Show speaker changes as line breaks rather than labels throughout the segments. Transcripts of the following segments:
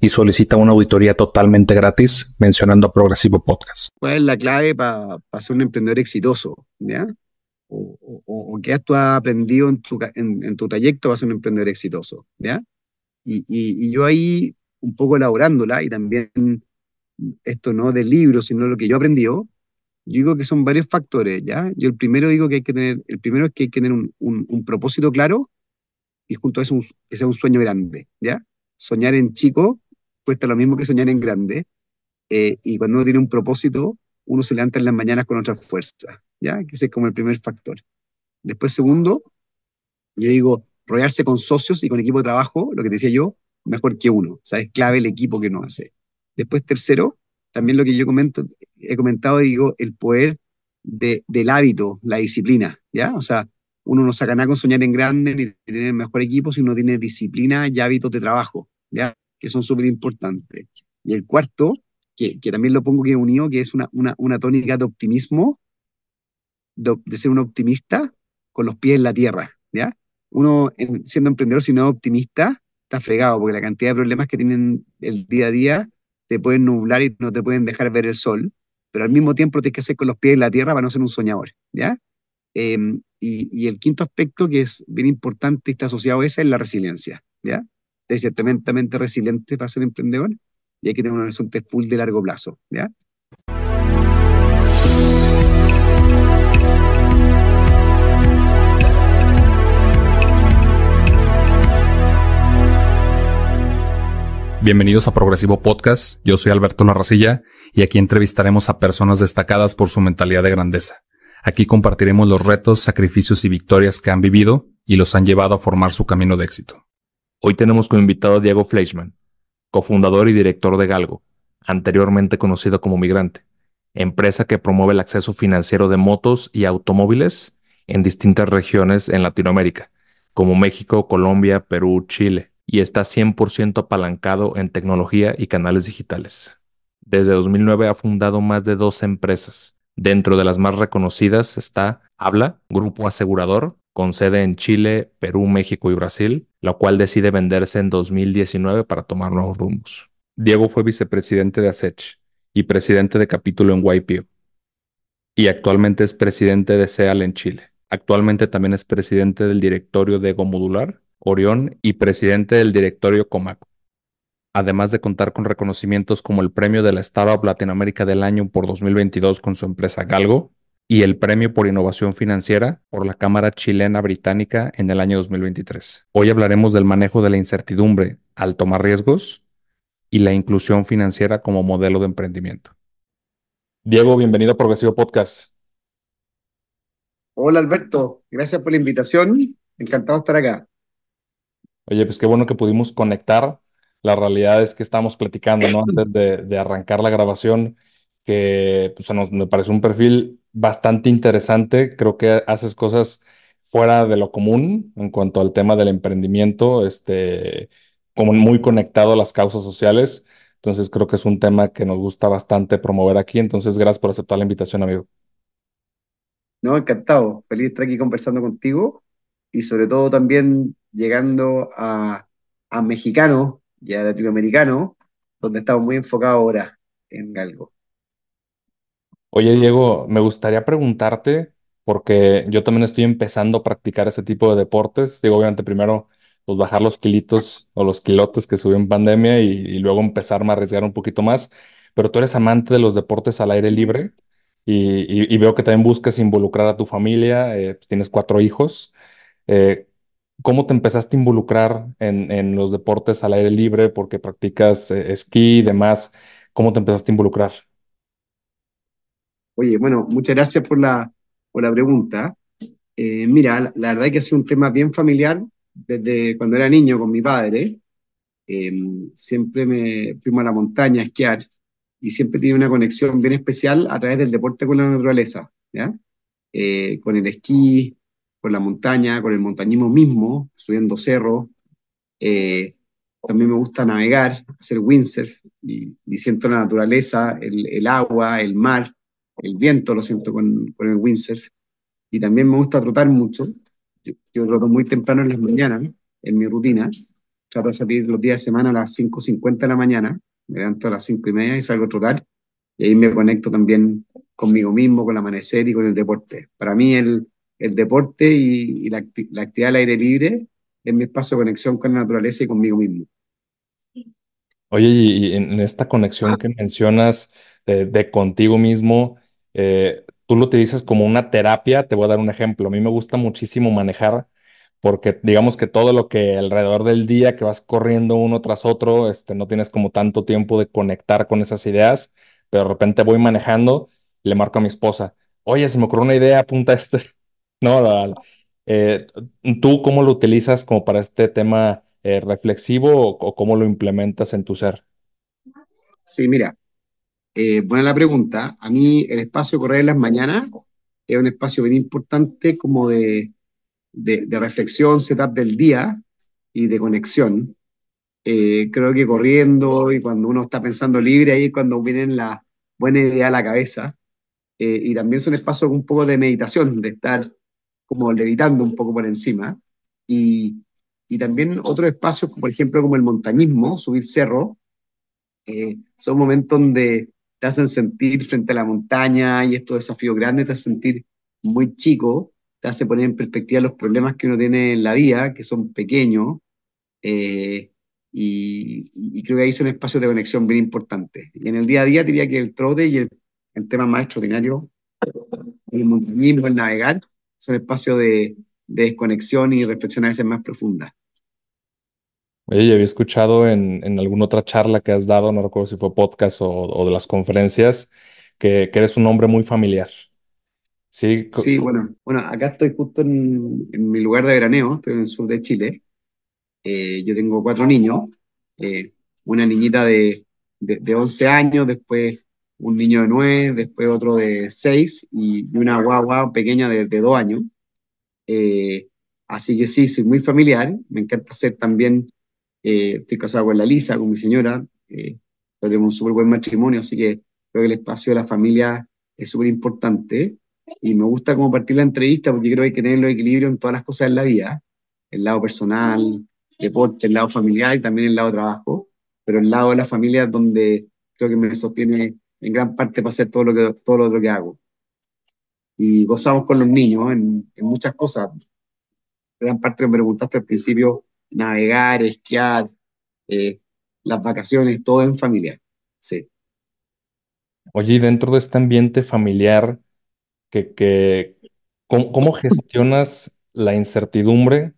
y solicita una auditoría totalmente gratis mencionando a Progresivo Podcast.
¿Cuál es la clave para ser un emprendedor exitoso? ¿ya? O, o, qué has tú aprendido en tu, en, tu trayecto para ser un emprendedor exitoso? ¿ya? Y, y, yo ahí, un poco elaborándola, y también esto no del libro, sino lo que yo he aprendido, yo digo que son varios factores, ¿ya? Yo el primero digo que hay que tener, el primero es que hay que tener un, un, un propósito claro y junto a eso un, que sea un sueño grande, ¿ya? Soñar en chico cuesta lo mismo que soñar en grande. Eh, y cuando uno tiene un propósito, uno se levanta en las mañanas con otra fuerza, ¿ya? Que ese es como el primer factor. Después, segundo, yo digo, rodearse con socios y con equipo de trabajo, lo que decía yo, mejor que uno. O clave el equipo que uno hace. Después, tercero, también lo que yo he comentado, digo, el poder de, del hábito, la disciplina, ¿ya? O sea, uno no saca nada con soñar en grande ni tener el mejor equipo si uno tiene disciplina y hábitos de trabajo, ¿ya? Que son súper importantes. Y el cuarto, que, que, también lo pongo que unido, que es una, una, una tónica de optimismo, de, ser un optimista con los pies en la tierra, ¿ya? Uno, siendo emprendedor, si no es optimista, está fregado, porque la cantidad de problemas que tienen el día a día te pueden nublar y no te pueden dejar ver el sol, pero al mismo tiempo tienes que hacer con los pies en la tierra para no ser un soñador, ¿ya? Em, y, el quinto aspecto que es bien importante y está asociado a esa es la resiliencia, ¿ya? Es ser tremendamente resiliente para ser emprendedor y hay que tener un horizonte full de largo plazo. ¿ya?
Bienvenidos a Progresivo Podcast, yo soy Alberto Larracilla y aquí entrevistaremos a personas destacadas por su mentalidad de grandeza. Aquí compartiremos los retos, sacrificios y victorias que han vivido y los han llevado a formar su camino de éxito. Hoy tenemos como invitado a Diego Fleischmann, cofundador y director de Galgo, anteriormente conocido como Migrante, empresa que promueve el acceso financiero de motos y automóviles en distintas regiones en Latinoamérica, como México, Colombia, Perú, Chile, y está 100% apalancado en tecnología y canales digitales. Desde 2009 ha fundado más de 12 empresas. Dentro de las más reconocidas está Habla, Grupo Asegurador, con sede en Chile, Perú, México y Brasil, la cual decide venderse en 2019 para tomar nuevos rumbos. Diego fue vicepresidente de ASECH y presidente de capítulo en YPO. Y actualmente es presidente de SEAL en Chile. Actualmente también es presidente del directorio de Ego Modular, Orión y presidente del directorio Comaco. Además de contar con reconocimientos como el premio de la Startup Latinoamérica del Año por 2022 con su empresa Galgo, y el Premio por Innovación Financiera por la Cámara Chilena Británica en el año 2023. Hoy hablaremos del manejo de la incertidumbre al tomar riesgos y la inclusión financiera como modelo de emprendimiento. Diego, bienvenido a Progresivo Podcast.
Hola Alberto, gracias por la invitación. Encantado de estar acá.
Oye, pues qué bueno que pudimos conectar. La realidad es que estamos platicando, ¿no? Antes de, de arrancar la grabación, que pues, nos, me parece un perfil bastante interesante. Creo que haces cosas fuera de lo común en cuanto al tema del emprendimiento, este, como muy conectado a las causas sociales. Entonces creo que es un tema que nos gusta bastante promover aquí. Entonces, gracias por aceptar la invitación, amigo.
No, encantado. Feliz de estar aquí conversando contigo y sobre todo también llegando a, a mexicanos y a latinoamericanos, donde estamos muy enfocados ahora en algo.
Oye, Diego, me gustaría preguntarte, porque yo también estoy empezando a practicar ese tipo de deportes. Digo, obviamente primero, pues bajar los kilitos o los kilotes que subí en pandemia y, luego empezarme a arriesgar un poquito más. Pero tú eres amante de los deportes al aire libre y, veo que también buscas involucrar a tu familia, eh, pues tienes cuatro hijos. Eh, ¿cómo te empezaste a involucrar en, los deportes al aire libre? Porque practicas eh, esquí y demás. ¿Cómo te empezaste a involucrar?
Oye, bueno, muchas gracias por la, por la pregunta. Eh, mira, la, verdad es que ha sido un tema bien familiar desde cuando era niño con mi padre. Em, siempre me fuimos a la montaña a esquiar y siempre tiene una conexión bien especial a través del deporte con la naturaleza, ¿ya? Eh, con el esquí, con la montaña, con el montañismo mismo, subiendo cerros. Eh, también me gusta navegar, hacer windsurf, y, y siento la naturaleza, el, el, agua, el mar, el viento lo siento con, con, el windsurf. Y también me gusta trotar mucho. Yo, yo troto muy temprano en las mañanas, en mi rutina. Trato de salir los días de semana a las 5.50 de la mañana. Me levanto a las 5 y media y salgo a trotar. Y ahí me conecto también conmigo mismo, con el amanecer y con el deporte. Para mí el, el deporte y, y la, la, actividad al aire libre es mi espacio de conexión con la naturaleza y conmigo mismo.
Oye, y en esta conexión que mencionas de, de contigo mismo, eh, tú lo utilizas como una terapia. Te voy a dar un ejemplo. A mí me gusta muchísimo manejar porque digamos que todo lo que alrededor del día que vas corriendo uno tras otro, este, no tienes como tanto tiempo de conectar con esas ideas, pero de repente voy manejando y le marco a mi esposa, oye, se me ocurrió una idea, apunta este. No, eh, ¿tú cómo lo utilizas como para este tema eh, reflexivo o, cómo lo implementas en tu ser?
Sí, mira, eh, buena la pregunta. A mí el espacio correr en las mañanas es un espacio bien importante como de, de, de reflexión, setup del día y de conexión. Eh, creo que corriendo y cuando uno está pensando libre, ahí es cuando vienen las buenas ideas a la cabeza. Eh, y también son espacios un poco de meditación, de estar como levitando un poco por encima. Y, y también otros espacios, por ejemplo, como el montañismo, subir cerro, eh, son momentos donde te hacen sentir frente a la montaña y estos desafíos grandes te hacen sentir muy chico, te hace poner en perspectiva los problemas que uno tiene en la vida, que son pequeños, eh, y, y, creo que ahí son espacios de conexión bien importantes. Y en el día a día diría que el trote y el, tema más extraordinario, el montañismo, el navegar, son espacios de, de desconexión y reflexión a veces más profunda.
Oye, había escuchado en, en, alguna otra charla que has dado, no recuerdo si fue podcast o, o de las conferencias, que, que, eres un hombre muy familiar.
Sí, sí bueno, bueno, acá estoy justo en, en, mi lugar de veraneo, estoy en el sur de Chile. Eh, yo tengo cuatro niños, eh, una niñita de, de, de, 11 años, después un niño de 9, después otro de 6 y una guagua pequeña de, de 2 años. Eh, así que sí, soy muy familiar, me encanta ser también eh, estoy casado con la Lisa, con mi señora, eh, tenemos un súper buen matrimonio, así que creo que el espacio de la familia es súper importante. Y me gusta como partir la entrevista porque creo que hay que tener los equilibrio en todas las cosas de la vida, el lado personal, deporte, el lado familiar y también el lado trabajo, pero el lado de la familia es donde creo que me sostiene en gran parte para hacer todo lo, que, todo lo otro que hago. Y gozamos con los niños en muchas cosas. Gran parte me preguntaste al principio navegar, esquiar, eh, las vacaciones, todo en familia. Sí.
Oye, y dentro de este ambiente familiar, que, que, ¿cómo, ¿cómo, gestionas la incertidumbre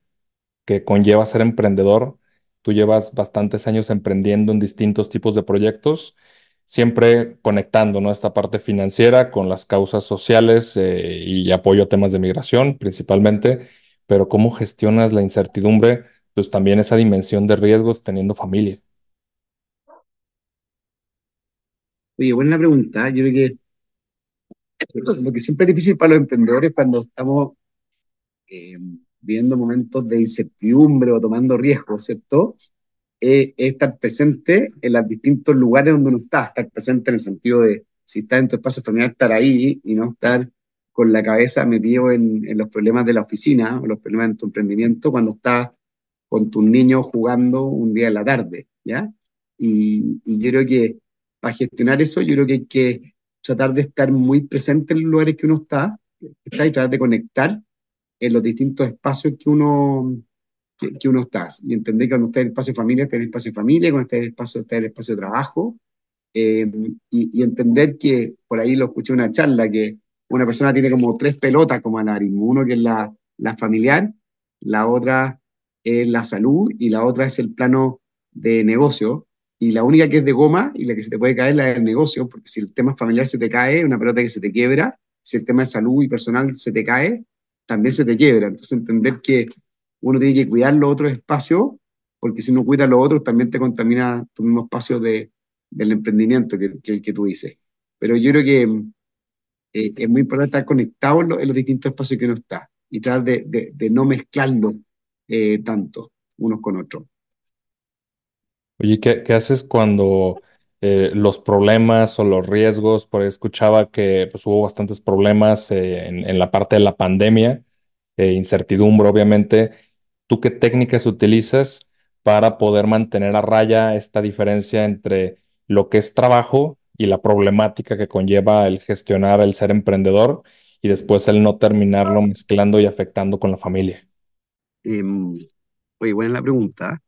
que conlleva ser emprendedor? Tú llevas bastantes años emprendiendo en distintos tipos de proyectos, siempre conectando ¿no? esta parte financiera con las causas sociales eh, y apoyo a temas de migración principalmente, pero ¿cómo gestionas la incertidumbre pues también esa dimensión de riesgos teniendo familia.
Oye, buena pregunta. Yo creo que lo que siempre es difícil para los emprendedores cuando estamos eh, viviendo momentos de incertidumbre o tomando riesgos, ¿cierto? Eh, es estar presente en los distintos lugares donde uno está, estar presente en el sentido de, si estás en tu espacio familiar, estar ahí y no estar con la cabeza metido en, en los problemas de la oficina o los problemas de tu emprendimiento cuando estás con tus niños jugando un día en la tarde, ¿ya? Y, y, yo creo que para gestionar eso, yo creo que hay que tratar de estar muy presente en los lugares que uno está, está y tratar de conectar en los distintos espacios que uno, que, uno está. Y entender que cuando está en el espacio de familia, está en el espacio de familia, cuando está en el espacio, está espacio de trabajo, eh, y, y, entender que, por ahí lo escuché en una charla, que una persona tiene como tres pelotas como anarismo, uno que es la, la familiar, la otra es la salud y la otra es el plano de negocio. Y la única que es de goma y la que se te puede caer es la del negocio, porque si el tema familiar se te cae, una pelota que se te quiebra, si el tema de salud y personal se te cae, también se te quiebra. Entonces entender que uno tiene que cuidar los otros espacios, porque si no cuidas los otros, también te contamina tu mismo espacio de, del emprendimiento que, que que tú dices. Pero yo creo que eh, es muy importante estar conectado en, los distintos espacios que uno está y tratar de, de, no mezclarlos eh, tanto unos con otros.
Oye, ¿qué, haces cuando eh, los problemas o los riesgos? Porque escuchaba que pues, hubo bastantes problemas eh, en, en, la parte de la pandemia, incertidumbre, obviamente. ¿Tú qué técnicas utilizas para poder mantener a raya esta diferencia entre lo que es trabajo y la problemática que conlleva el gestionar el ser emprendedor y después el no terminarlo mezclando y afectando con la familia?
Eh, oye, buena la pregunta.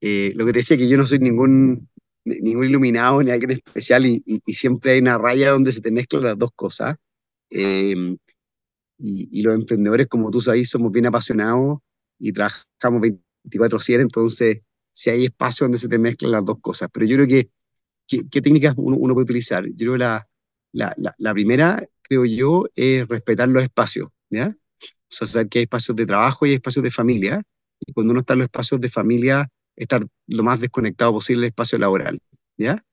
Eh, lo que te decía que yo no soy ningún, ningún iluminado ni alguien especial y, y, y, siempre hay una raya donde se te mezclan las dos cosas. Eh, y, y, los emprendedores, como tú sabes, somos bien apasionados y trabajamos 24/7, entonces si hay espacio donde se te mezclan las dos cosas. Pero yo creo que, ¿qué, qué técnicas uno, uno, puede utilizar? Yo creo que la, la, la, la, primera, creo yo, es respetar los espacios, ¿ya? O sea, saber que hay espacios de trabajo y espacios de familia. Y cuando uno está en los espacios de familia, estar lo más desconectado posible del espacio laboral, ¿ya?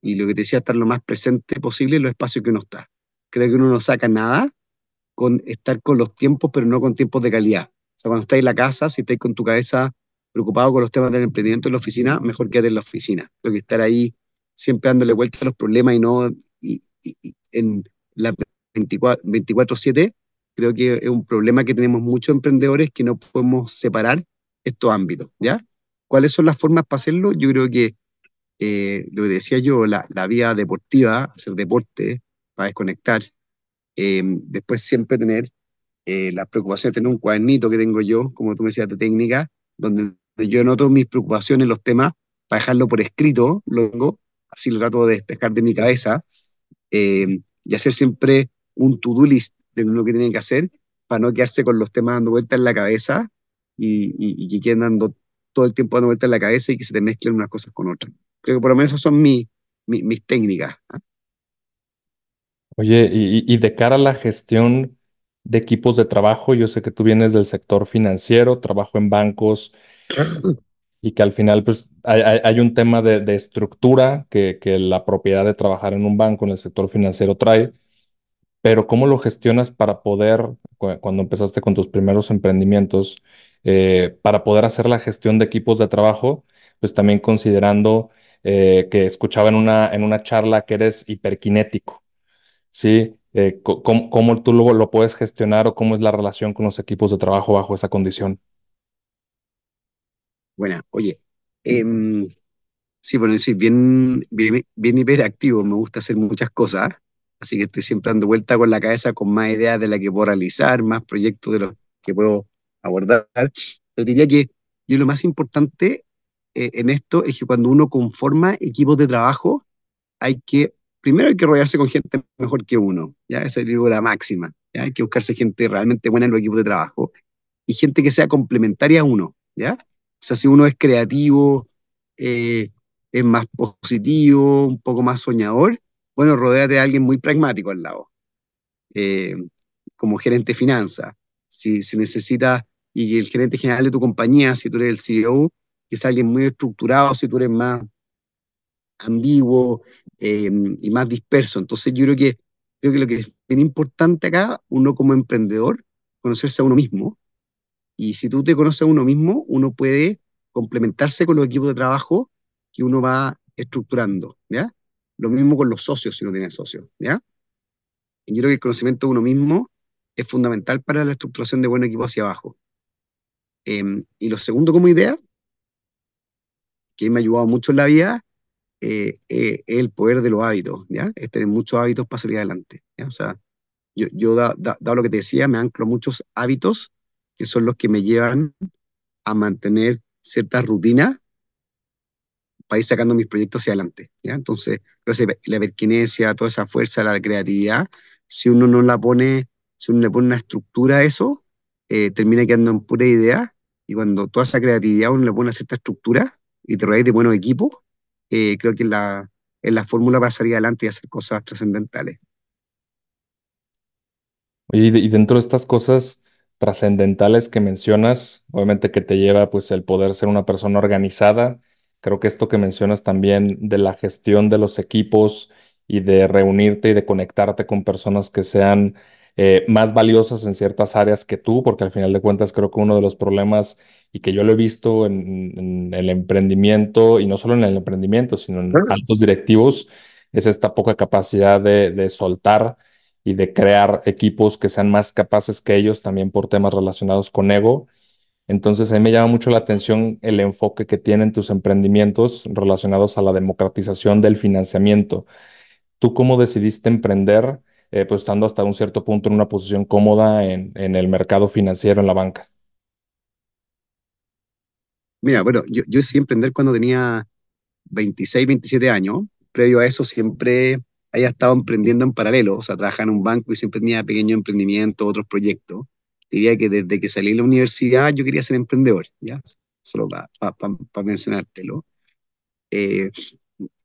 Y lo que te decía, estar lo más presente posible en los espacios que uno está. Creo que uno no saca nada con estar con los tiempos, pero no con tiempos de calidad. O sea, cuando estás en la casa, si estás con tu cabeza preocupado con los temas del emprendimiento en la oficina, mejor quédate en la oficina. Creo que estar ahí siempre dándole vuelta a los problemas y no y, y, y en la 24-7, creo que es un problema que tenemos muchos emprendedores que no podemos separar estos ámbitos, ¿ya? ¿Cuáles son las formas para hacerlo? Yo creo que eh, lo que decía yo, la, la, vía deportiva, hacer deporte para desconectar. Eh, después siempre tener eh, las preocupaciones, tener un cuadernito que tengo yo, como tú me decías, de técnica, donde yo anoto mis preocupaciones, los temas, para dejarlo por escrito, luego, así lo trato de despejar de mi cabeza, y hacer siempre un to-do list de lo que tienen que hacer, para no quedarse con los temas dando vueltas en la cabeza y, y, y que queden dando todo el tiempo dando vuelta en la cabeza y que se te mezclen unas cosas con otras. Creo que por lo menos esas son mi, mi, mis técnicas. ¿eh?
Oye, y, y, de cara a la gestión de equipos de trabajo, yo sé que tú vienes del sector financiero, trabajo en bancos y que al final pues hay, hay un tema de, de estructura que, que, la propiedad de trabajar en un banco en el sector financiero trae, pero ¿cómo lo gestionas para poder, cuando empezaste con tus primeros emprendimientos, eh, para poder hacer la gestión de equipos de trabajo, pues también considerando eh, que escuchaba en una, en una charla que eres hiperkinético, ¿sí? Eh, ¿cómo, ¿cómo, tú lo, lo, puedes gestionar o cómo es la relación con los equipos de trabajo bajo esa condición?
Bueno, oye, eh, sí, bueno, soy bien, bien, bien hiperactivo, me gusta hacer muchas cosas, así que estoy siempre dando vuelta con la cabeza con más ideas de las que puedo realizar, más proyectos de los que puedo abordar. Pero diría que yo lo más importante eh, en esto es que cuando uno conforma equipos de trabajo, hay que, primero hay que rodearse con gente mejor que uno, ¿ya? Esa es la máxima, ¿ya? Hay que buscarse gente realmente buena en los equipos de trabajo y gente que sea complementaria a uno, ¿ya? O sea, si uno es creativo, eh, es más positivo, un poco más soñador, bueno, rodéate de alguien muy pragmático al lado, eh, como gerente de finanzas. Si, si necesitas y el gerente general de tu compañía, si tú eres el CEO, que es alguien muy estructurado, si tú eres más ambiguo eh, y más disperso. Entonces yo creo que, creo que lo que es bien importante acá, uno como emprendedor, conocerse a uno mismo. Y si tú te conoces a uno mismo, uno puede complementarse con los equipos de trabajo que uno va estructurando, ¿ya? Lo mismo con los socios si uno tiene socios, ¿ya? Y yo creo que el conocimiento de uno mismo es fundamental para la estructuración de buen equipo hacia abajo. Eh, y lo segundo como idea, que me ha ayudado mucho en la vida, eh, eh, es el poder de los hábitos, ¿ya? Es tener muchos hábitos para salir adelante, ¿ya? O sea, yo, yo dado da, da lo que te decía, me anclo muchos hábitos que son los que me llevan a mantener ciertas rutinas para ir sacando mis proyectos hacia adelante, ¿ya? Entonces, la perquinesia, toda esa fuerza, la creatividad, si uno no la pone, si uno le pone una estructura a eso, eh, termina quedando en pura idea y cuando toda esa creatividad uno le pone cierta estructura y te rodeas de buenos equipos, eh, creo que es la, es la fórmula para salir adelante y hacer cosas trascendentales.
Y, y dentro de estas cosas trascendentales que mencionas, obviamente que te lleva pues el poder ser una persona organizada Creo que esto que mencionas también de la gestión de los equipos y de reunirte y de conectarte con personas que sean eh, más valiosas en ciertas áreas que tú, porque al final de cuentas creo que uno de los problemas y que yo lo he visto en, en el emprendimiento y no solo en el emprendimiento, sino en altos directivos, es esta poca capacidad de, de soltar y de crear equipos que sean más capaces que ellos también por temas relacionados con ego. Entonces, a mí me llama mucho la atención el enfoque que tienen tus emprendimientos relacionados a la democratización del financiamiento. ¿Tú cómo decidiste emprender, eh, pues estando hasta un cierto punto en una posición cómoda en, el mercado financiero, en la banca?
Mira, bueno, yo, yo emprender cuando tenía 26, 27 años. Previo a eso siempre había estado emprendiendo en paralelo, o sea, trabajaba en un banco y siempre tenía pequeños emprendimientos, otros proyectos. Diría que desde que salí de la universidad yo quería ser emprendedor, ¿ya? Solo para pa, pa, mencionártelo. Eh,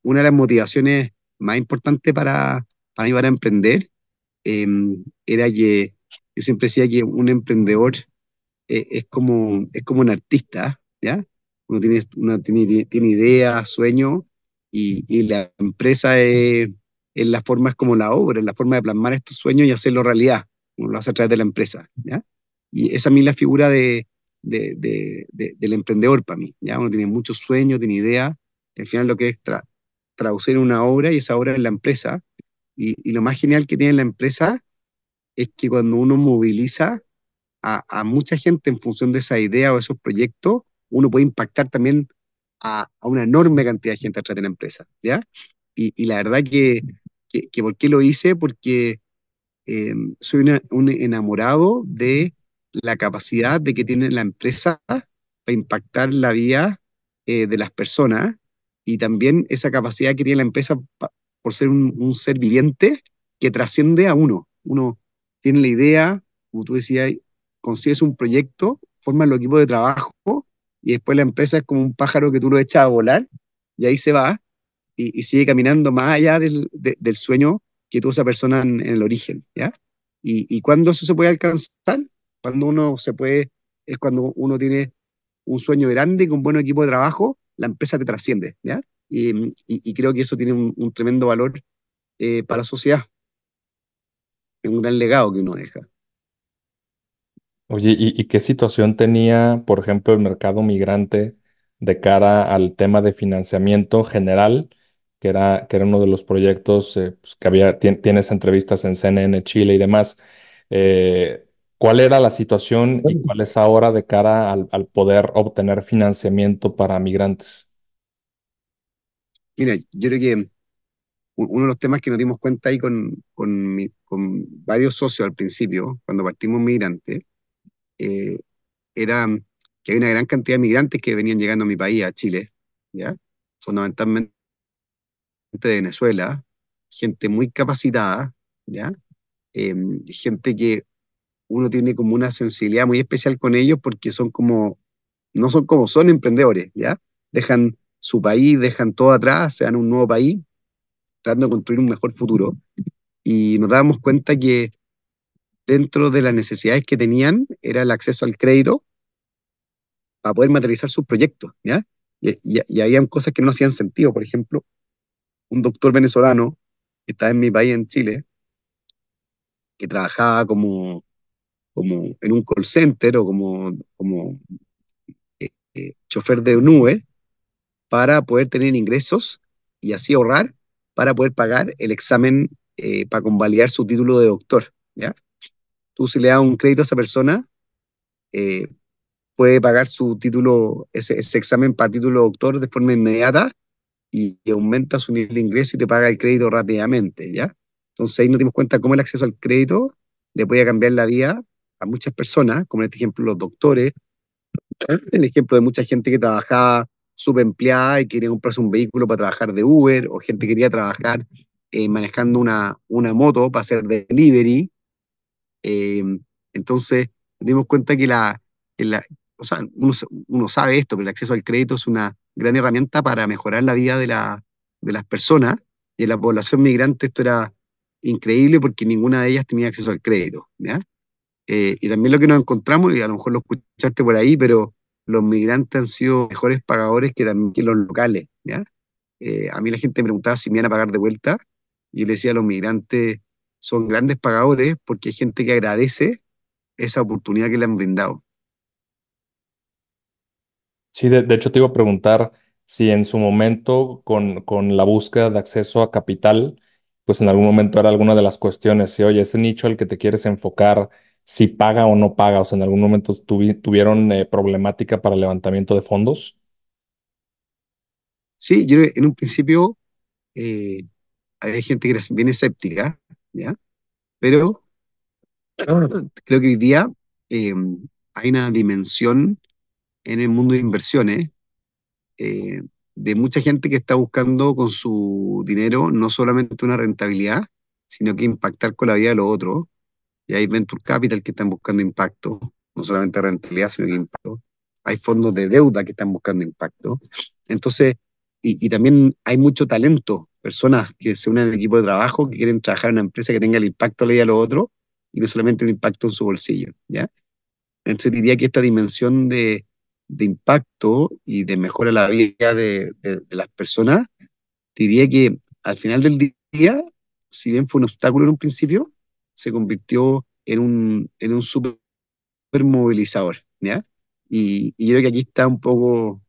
una de las motivaciones más importantes para, para mí para emprender eh, era que yo siempre decía que un emprendedor eh, es, como, es como un artista, ¿ya? Uno tiene, uno tiene, tiene ideas, sueños, y, y la empresa es en las formas como la obra, en la forma de plasmar estos sueños y hacerlo realidad. Uno lo hace a través de la empresa. ¿ya? Y esa a mí la figura de, de, de, del emprendedor para mí. ¿ya? Uno tiene muchos sueños, tiene ideas, al final lo que es tra traducir una obra y esa obra en la empresa. Y, y, lo más genial que tiene la empresa es que cuando uno moviliza a, a, mucha gente en función de esa idea o esos proyectos, uno puede impactar también a, a una enorme cantidad de gente a través de la empresa. ¿ya? Y, y la verdad que que, ¿por qué lo hice? Porque eh, soy un enamorado de la capacidad de que tiene la empresa para impactar la vida eh, de las personas y también esa capacidad que tiene la empresa por ser un, ser viviente que trasciende a uno. Uno tiene la idea, como tú decías, consigues un proyecto, formas el equipo de trabajo y después la empresa es como un pájaro que tú lo echas a volar y ahí se va y, sigue caminando más allá del, sueño que tuvo esa persona en, el origen. Y, y cuando eso se puede alcanzar, cuando uno se puede, es cuando uno tiene un sueño grande con un buen equipo de trabajo, la empresa te trasciende, ¿ya? Y, y creo que eso tiene un, tremendo valor eh, para la sociedad. Es un gran legado que uno deja.
Oye, ¿y, ¿y, qué situación tenía, por ejemplo, el mercado migrante de cara al tema de financiamiento general que era, que era uno de los proyectos eh, pues, que había, tienes entrevistas en CNN Chile y demás. Eh, ¿Cuál era la situación y cuál es ahora de cara al, al, poder obtener financiamiento para migrantes?
Mira, yo creo que uno de los temas que nos dimos cuenta ahí con, con, mi, con varios socios al principio, cuando partimos migrantes, eh, era que hay una gran cantidad de migrantes que venían llegando a mi país, a Chile, ¿ya? Fundamentalmente de Venezuela, gente muy capacitada, ¿ya? Eh, gente que uno tiene como una sensibilidad muy especial con ellos porque son como, no son como son emprendedores, ¿ya? Dejan su país, dejan todo atrás, se dan un nuevo país, tratando de construir un mejor futuro. Y nos dábamos cuenta que dentro de las necesidades que tenían era el acceso al crédito para poder materializar sus proyectos, ¿ya? Y, y, y habían cosas que no hacían sentido, por ejemplo, un doctor venezolano que está en mi país, en Chile, que trabajaba como, como en un call center o como, como eh, eh, chofer de un Uber para poder tener ingresos y así ahorrar para poder pagar el examen eh, para convalidar su título de doctor. ¿ya? Tú si le das un crédito a esa persona, eh, puede pagar su título, ese, ese examen para título de doctor de forma inmediata y, y aumenta su nivel de ingreso y te paga el crédito rápidamente, ¿ya? Entonces ahí nos dimos cuenta cómo el acceso al crédito le podía cambiar la vida a muchas personas, como en este ejemplo los doctores, el ejemplo de mucha gente que trabajaba subempleada y quería comprarse un vehículo para trabajar de Uber, o gente que quería trabajar eh, manejando una, una moto para hacer delivery. Eh, entonces dimos cuenta que la, que o sea, uno, uno, sabe esto, pero el acceso al crédito es una gran herramienta para mejorar la vida de, la, de las personas y en la población migrante esto era increíble porque ninguna de ellas tenía acceso al crédito. ¿ya? Eh, y también lo que nos encontramos, y a lo mejor lo escuchaste por ahí, pero los migrantes han sido mejores pagadores que también que los locales, ¿ya? Eh, a mí la gente me preguntaba si me iban a pagar de vuelta, y yo le decía los migrantes, son grandes pagadores porque hay gente que agradece esa oportunidad que le han brindado.
Sí, de, de hecho te iba a preguntar si en su momento con, con la búsqueda de acceso a capital, pues en algún momento era alguna de las cuestiones, si oye, ese nicho al que te quieres enfocar, si paga o no paga, o sea, en algún momento tuvieron eh, problemática para el levantamiento de fondos.
Sí, yo en un principio eh, hay gente que era bien escéptica, ¿ya? Pero creo que hoy día eh, hay una dimensión en el mundo de inversiones eh, de mucha gente que está buscando con su dinero no solamente una rentabilidad, sino que impactar con la vida de los otros. Y hay venture capital que están buscando impacto, no solamente rentabilidad, sino que impacto. Hay fondos de deuda que están buscando impacto. Entonces, y, y también hay mucho talento, personas que se unen al equipo de trabajo, que quieren trabajar en una empresa que tenga el impacto vida de los otros y no solamente un impacto en su bolsillo, ¿ya? Entonces diría que esta dimensión de, de impacto y de mejora la vida de, de, las personas, diría que al final del día, si bien fue un obstáculo en un principio, se convirtió en un, en un super movilizador, ¿ya? Y, yo creo que aquí está un poco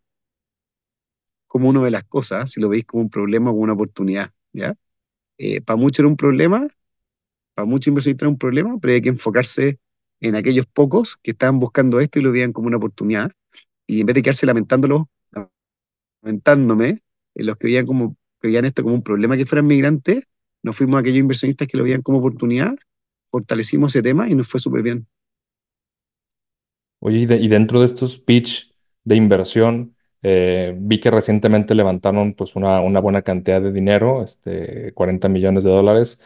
como una de las cosas, si lo veis como un problema o como una oportunidad, ¿ya? Eh, para muchos era un problema, para muchos inversionistas era un problema, pero hay que enfocarse en aquellos pocos que estaban buscando esto y lo veían como una oportunidad y en vez de quedarse lamentándolo, lamentándome, en los que veían, como, que veían esto como un problema que fueran migrantes, nos fuimos a aquellos inversionistas que lo veían como oportunidad, fortalecimos ese tema y nos fue súper bien.
Oye, y, dentro de estos pitch de inversión, eh, vi que recientemente levantaron pues una, una, buena cantidad de dinero, este, 40 millones de dólares.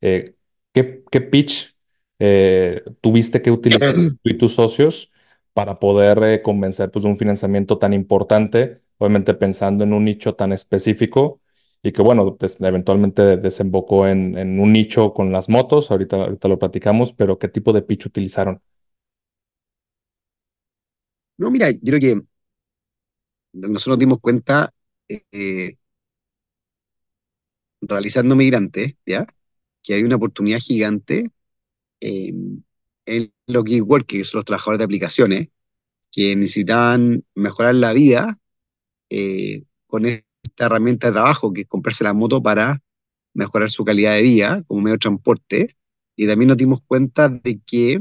Eh, ¿qué, ¿qué, pitch eh, tuviste que utilizar tú y tus socios para poder convencer pues, de un financiamiento tan importante, obviamente pensando en un nicho tan específico y que bueno, eventualmente desembocó en, un nicho con las motos, ahorita, ahorita lo platicamos, pero ¿qué tipo de pitch utilizaron?
No, mira, yo creo que nosotros nos dimos cuenta eh, realizando migrantes, ¿ya? Que hay una oportunidad gigante eh, en los gig workers, los trabajadores de aplicaciones, que necesitan mejorar la vida eh, con esta herramienta de trabajo, que es comprarse la moto para mejorar su calidad de vida como medio de transporte. Y también nos dimos cuenta de que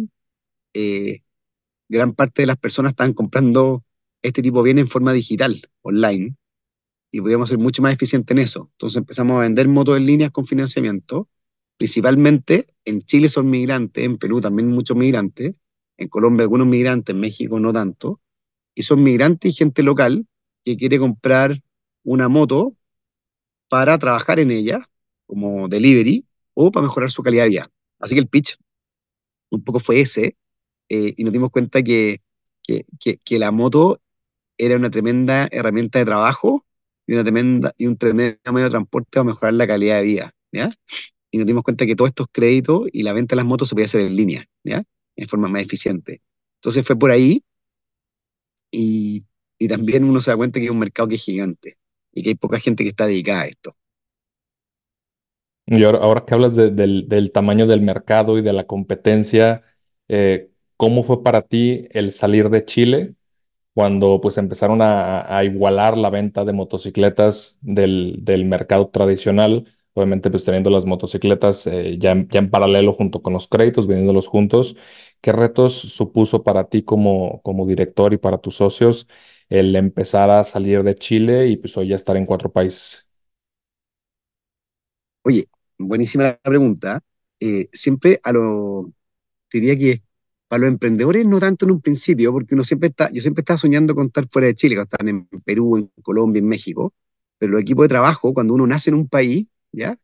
eh, gran parte de las personas estaban comprando este tipo de bienes en forma digital, online, y podíamos ser mucho más eficientes en eso. Entonces empezamos a vender motos en líneas con financiamiento principalmente en Chile son migrantes, en Perú también muchos migrantes, en Colombia algunos migrantes, en México no tanto, y son migrantes y gente local que quiere comprar una moto para trabajar en ella como delivery o para mejorar su calidad de vida. Así que el pitch un poco fue ese, eh, y nos dimos cuenta que, que, la moto era una tremenda herramienta de trabajo y, una tremenda, y un tremendo medio de transporte para mejorar la calidad de vida. y nos dimos cuenta que todos estos créditos y la venta de las motos se podía hacer en línea, ¿ya? En forma más eficiente. Entonces fue por ahí y, y también uno se da cuenta que es un mercado que es gigante y que hay poca gente que está dedicada a esto.
Y ahora, que hablas de, del, del, tamaño del mercado y de la competencia, eh, ¿cómo fue para ti el salir de Chile cuando pues empezaron a, igualar la venta de motocicletas del, del mercado tradicional? obviamente pues teniendo las motocicletas eh, ya, ya, en paralelo junto con los créditos, vendiéndolos juntos, ¿qué retos supuso para ti como, como director y para tus socios el empezar a salir de Chile y pues hoy ya estar en cuatro países?
Oye, buenísima la pregunta. Eh, siempre a lo, diría que para los emprendedores no tanto en un principio, porque uno siempre está, yo siempre estaba soñando con estar fuera de Chile, cuando están en Perú, en Colombia, en México, pero los equipos de trabajo, cuando uno nace en un país, ¿ya?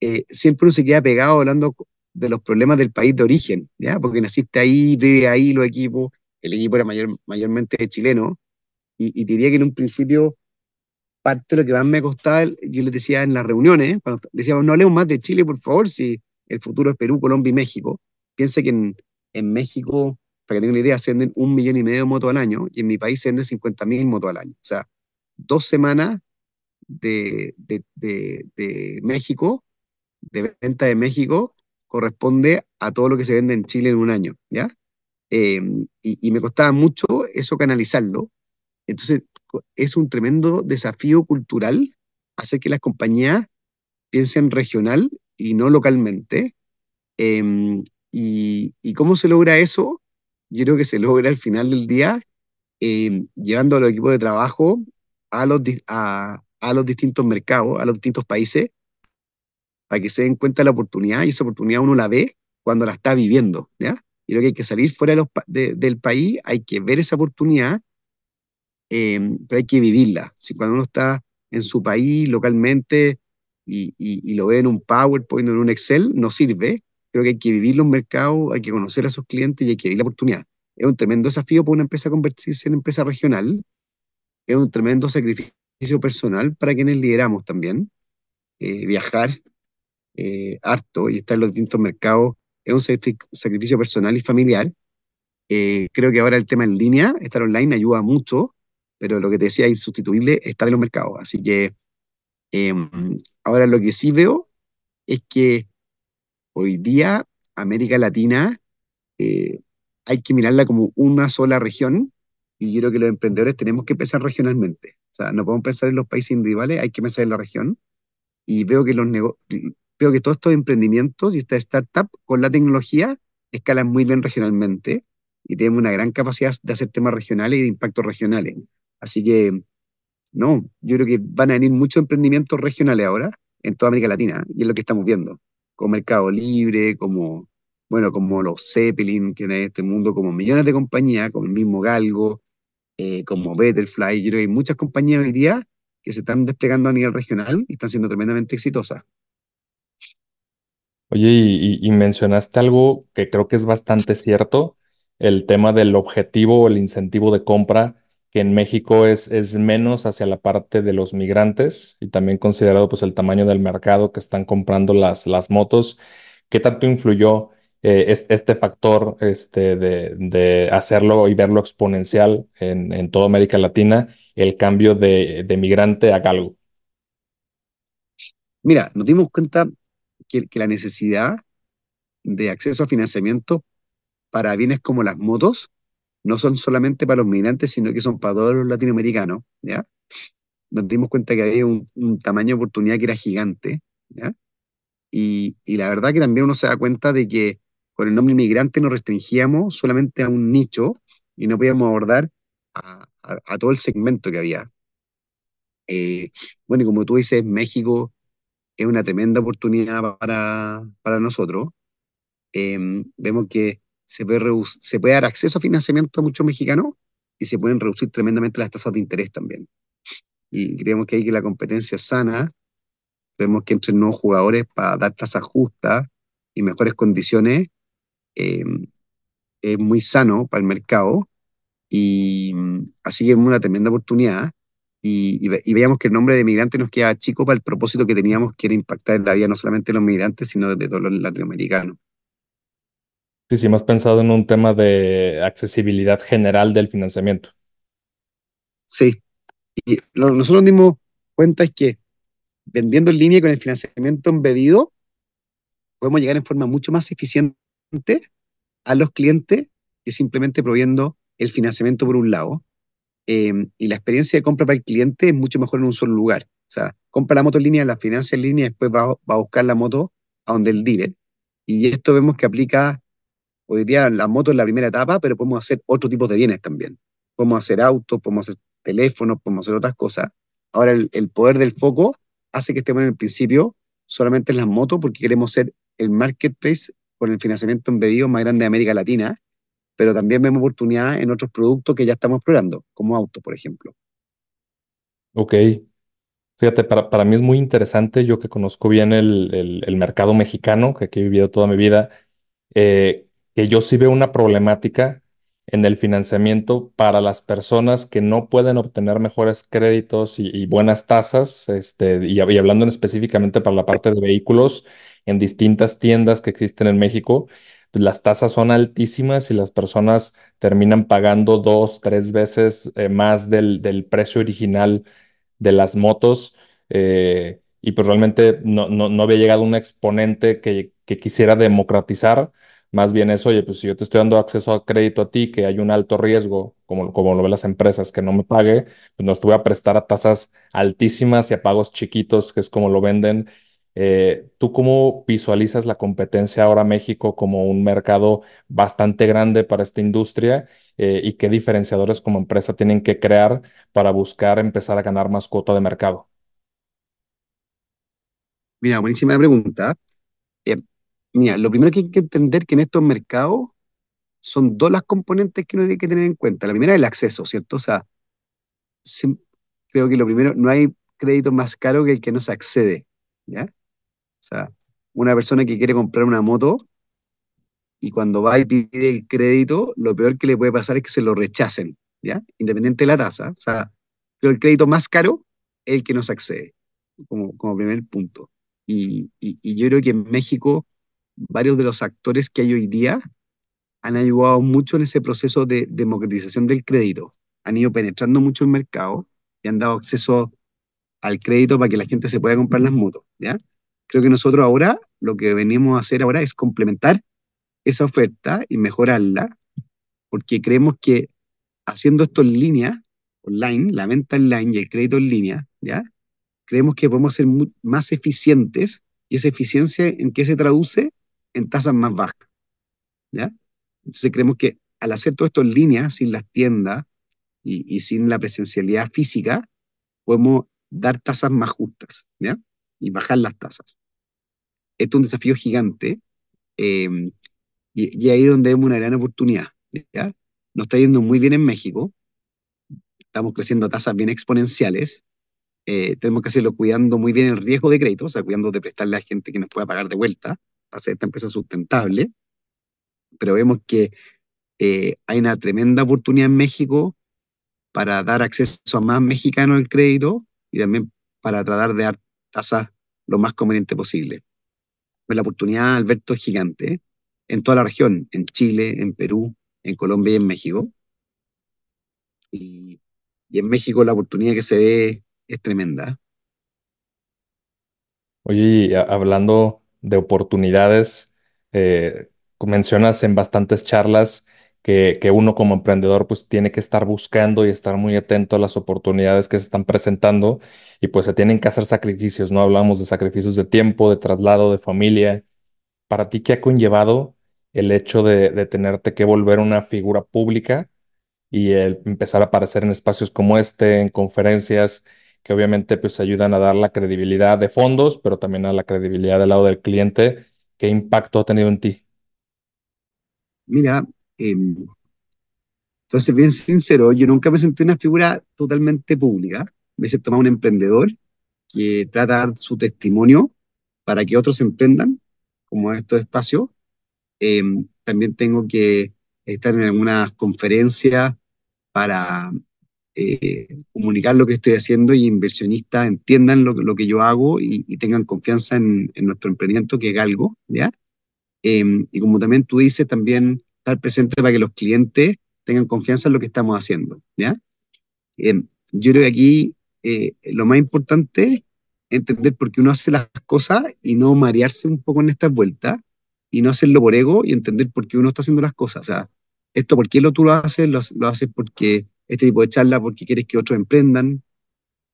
Eh, siempre uno se queda pegado hablando de los problemas del país de origen, ¿ya? Porque naciste ahí, vive ahí los equipos, el equipo era mayor, mayormente chileno, y, diría que en un principio parte de lo que más me costaba, yo les decía en las reuniones, cuando decíamos, no hablemos más de Chile, por favor, si el futuro es Perú, Colombia y México. Piensa que en, en México para que tengan una idea, se venden un millón y medio de motos al año y en mi país se venden 50 mil motos al año. O sea, dos semanas de, de, de, de México, de venta de México, corresponde a todo lo que se vende en Chile en un año, ¿ya? Eh, y, me costaba mucho eso canalizarlo. Entonces, es un tremendo desafío cultural hacer que las compañías piensen regional y no localmente. Eh, y, cómo se logra eso? Yo creo que se logra al final del día eh, llevando a los equipos de trabajo a los, a los distintos mercados, a los distintos países, para que se den cuenta de la oportunidad y esa oportunidad uno la ve cuando la está viviendo, ¿ya? Y creo que hay que salir fuera del país, hay que ver esa oportunidad, eh, pero hay que vivirla. Si cuando uno está en su país localmente y, lo ve en un PowerPoint o en un Excel, no sirve. Creo que hay que vivir los mercados, hay que conocer a sus clientes y hay que vivir la oportunidad. Es un tremendo desafío para una empresa convertirse en empresa regional, es un tremendo sacrificio personal para quienes lideramos también. Eh, viajar eh, harto y estar en los distintos mercados es un sacrificio personal y familiar. Eh, creo que ahora el tema en línea, estar online, ayuda mucho, pero lo que te decía, insustituible, estar en los mercados. Así que em, ahora lo que sí veo es que hoy día América Latina hay que mirarla como una sola región y yo creo que los emprendedores tenemos que pensar regionalmente. O sea, no podemos pensar en los países individuales, hay que pensar en la región. Y veo que, los veo que todos estos emprendimientos y esta startup con la tecnología escalan muy bien regionalmente y tenemos una gran capacidad de hacer temas regionales y de impactos regionales. Así que, no, yo creo que van a venir muchos emprendimientos regionales ahora en toda América Latina y es lo que estamos viendo, como Mercado Libre, como, bueno, como los Zeppelin, que en este mundo, como millones de compañías, como el mismo Galgo, eh, como Betterfly. Yo creo que hay muchas compañías hoy día que se están desplegando a nivel regional y están siendo tremendamente exitosas.
Oye, y, mencionaste algo que creo que es bastante cierto, el tema del objetivo o el incentivo de compra, que en México es, es menos hacia la parte de los migrantes y también considerado pues el tamaño del mercado que están comprando las, las motos. ¿Qué tanto influyó eh, este factor este, de, de, hacerlo y verlo exponencial en, en, toda América Latina, el cambio de, de migrante a galgo?
Mira, nos dimos cuenta que, la necesidad de acceso a financiamiento para bienes como las motos no son solamente para los migrantes, sino que son para todos los latinoamericanos, ¿ya? Nos dimos cuenta que había un, tamaño de oportunidad que era gigante. Y, y, la verdad que también uno se da cuenta de que con el nombre inmigrante nos restringíamos solamente a un nicho y no podíamos abordar a, a, a todo el segmento que había. Eh, bueno, y como tú dices, México es una tremenda oportunidad para, para nosotros. Eh, vemos que se puede, se puede dar acceso a financiamiento a muchos mexicanos y se pueden reducir tremendamente las tasas de interés también. Y creemos que hay que la competencia sana, creemos que entre nuevos jugadores para dar tasas justas y mejores condiciones eh, es muy sano para el mercado y así que es una tremenda oportunidad y, y, y, veíamos que el nombre de migrante nos queda chico para el propósito que teníamos que era impactar en la vida no solamente de los migrantes sino de todos los latinoamericanos.
Sí, sí, hemos pensado en un tema de accesibilidad general del financiamiento.
Sí, y lo nosotros nos dimos cuenta es que vendiendo en línea con el financiamiento embebido, podemos llegar en forma mucho más eficiente a los clientes que simplemente proviendo el financiamiento por un lado. Eh, y la experiencia de compra para el cliente es mucho mejor en un solo lugar. O sea, compra la moto en línea, la financia en línea, después va, va a buscar la moto a donde el dealer. Y esto vemos que aplica hoy día la moto en la primera etapa, pero podemos hacer otro tipo de bienes también. Podemos hacer autos, podemos hacer teléfonos, podemos hacer otras cosas. Ahora el, el poder del foco hace que estemos en el principio solamente en las motos porque queremos ser el marketplace con el financiamiento embebido más grande de América Latina, pero también vemos oportunidad en otros productos que ya estamos explorando, como autos, por ejemplo.
Ok. Fíjate, para, para mí es muy interesante, yo que conozco bien el, el, mercado mexicano, que aquí he vivido toda mi vida, eh, que yo sí veo una problemática en el financiamiento para las personas que no pueden obtener mejores créditos y, buenas tasas, este, y, hablando específicamente para la parte de vehículos en distintas tiendas que existen en México, las tasas son altísimas y las personas terminan pagando dos, tres veces eh, más del, del, precio original de las motos. Eh, y pues realmente no, no, no, había llegado un exponente que, que quisiera democratizar más bien es, oye, pues si yo te estoy dando acceso a crédito a ti, que hay un alto riesgo, como, como lo ven las empresas, que no me pague, pues no te voy a prestar a tasas altísimas y a pagos chiquitos, que es como lo venden. Eh, ¿tú cómo visualizas la competencia ahora México como un mercado bastante grande para esta industria eh, y qué diferenciadores como empresa tienen que crear para buscar empezar a ganar más cuota de mercado?
Mira, buenísima pregunta. Eh, Mira, lo primero que hay que entender que en estos mercados son dos las componentes que uno tiene que tener en cuenta. La primera es el acceso, ¿cierto? O sea, creo que lo primero, no hay crédito más caro que el que no se accede, ¿ya? Sea, una persona que quiere comprar una moto y cuando va y pide el crédito, lo peor que le puede pasar es que se lo rechacen, ¿ya? Independiente de la tasa. O sea, pero el crédito más caro es el que no se accede, como, como primer punto. Y, y, y yo creo que en México varios de los actores que hay hoy día han ayudado mucho en ese proceso de democratización del crédito. Han ido penetrando mucho el mercado y han dado acceso al crédito para que la gente se pueda comprar las motos. ¿ya? Creo que nosotros ahora lo que venimos a hacer ahora es complementar esa oferta y mejorarla, porque creemos que haciendo esto en línea, online, la venta online y el crédito en línea, ¿ya? creemos que podemos ser más eficientes y esa eficiencia en qué se traduce en tasas más bajas. ¿ya? Entonces creemos que al hacer todo esto en línea, sin las tiendas y, sin la presencialidad física, podemos dar tasas más justas ¿ya? Y bajar las tasas. Esto es un desafío gigante eh, y, y, ahí es donde vemos una gran oportunidad. ¿ya? Nos está yendo muy bien en México, estamos creciendo a tasas bien exponenciales, eh, tenemos que hacerlo cuidando muy bien el riesgo de crédito, o sea, cuidando de prestarle a gente que nos pueda pagar de vuelta, hacer esta empresa sustentable, pero vemos que eh, hay una tremenda oportunidad en México para dar acceso a más mexicanos al crédito y también para tratar de dar tasas lo más conveniente posible. La oportunidad, Alberto, es gigante ¿eh? en toda la región, en Chile, en Perú, en Colombia y en México. Y, y en México la oportunidad que se ve es tremenda.
Oye, hablando de oportunidades, eh, mencionas en bastantes charlas que, que, uno como emprendedor pues tiene que estar buscando y estar muy atento a las oportunidades que se están presentando y pues se tienen que hacer sacrificios, ¿no? Hablamos de sacrificios de tiempo, de traslado, de familia. ¿Para ti qué ha conllevado el hecho de, de tenerte que volver una figura pública y el empezar a aparecer en espacios como este, en conferencias? que obviamente pues ayudan a dar la credibilidad de fondos, pero también a la credibilidad del lado del cliente. ¿Qué impacto ha tenido en ti?
Mira, eh, entonces bien sincero, yo nunca me sentí una figura totalmente pública. Me siento más un emprendedor que trata de dar su testimonio para que otros emprendan, como estos espacios. Eh, también tengo que estar en algunas conferencias para eh, comunicar lo que estoy haciendo y inversionistas entiendan lo, lo que yo hago y, tengan confianza en, nuestro emprendimiento, que es algo, ¿ya? Em, y como también tú dices, también estar presente para que los clientes tengan confianza en lo que estamos haciendo, ¿ya? Em, yo creo que aquí eh, lo más importante es entender por qué uno hace las cosas y no marearse un poco en estas vueltas y no hacerlo por ego y entender por qué uno está haciendo las cosas. O sea, esto, ¿por qué lo, tú lo haces? Lo, haces porque este tipo de charla porque quieres que otros emprendan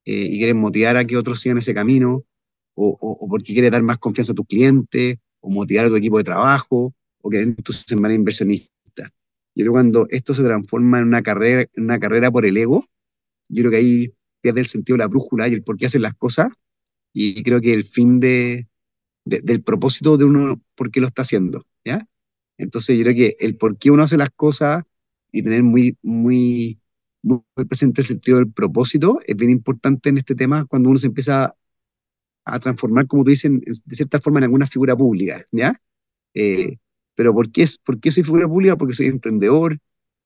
eh, y quieres motivar a que otros sigan ese camino, o, o, porque quieres dar más confianza a tus clientes, o motivar a tu equipo de trabajo, o que en tu semana inversionista. Yo creo que cuando esto se transforma en una carrera, en una carrera por el ego, yo creo que ahí pierde el sentido de la brújula y el por qué hacen las cosas, y creo que el fin de, de, del propósito de uno, por qué lo está haciendo, ¿ya? Entonces yo creo que el por qué uno hace las cosas y tener muy, muy muy presente el sentido del propósito, es bien importante en este tema cuando uno se empieza a transformar, como tú dices, de cierta forma en alguna figura pública, ¿ya? Eh, pero ¿por qué, ¿por qué soy figura pública? Porque soy emprendedor,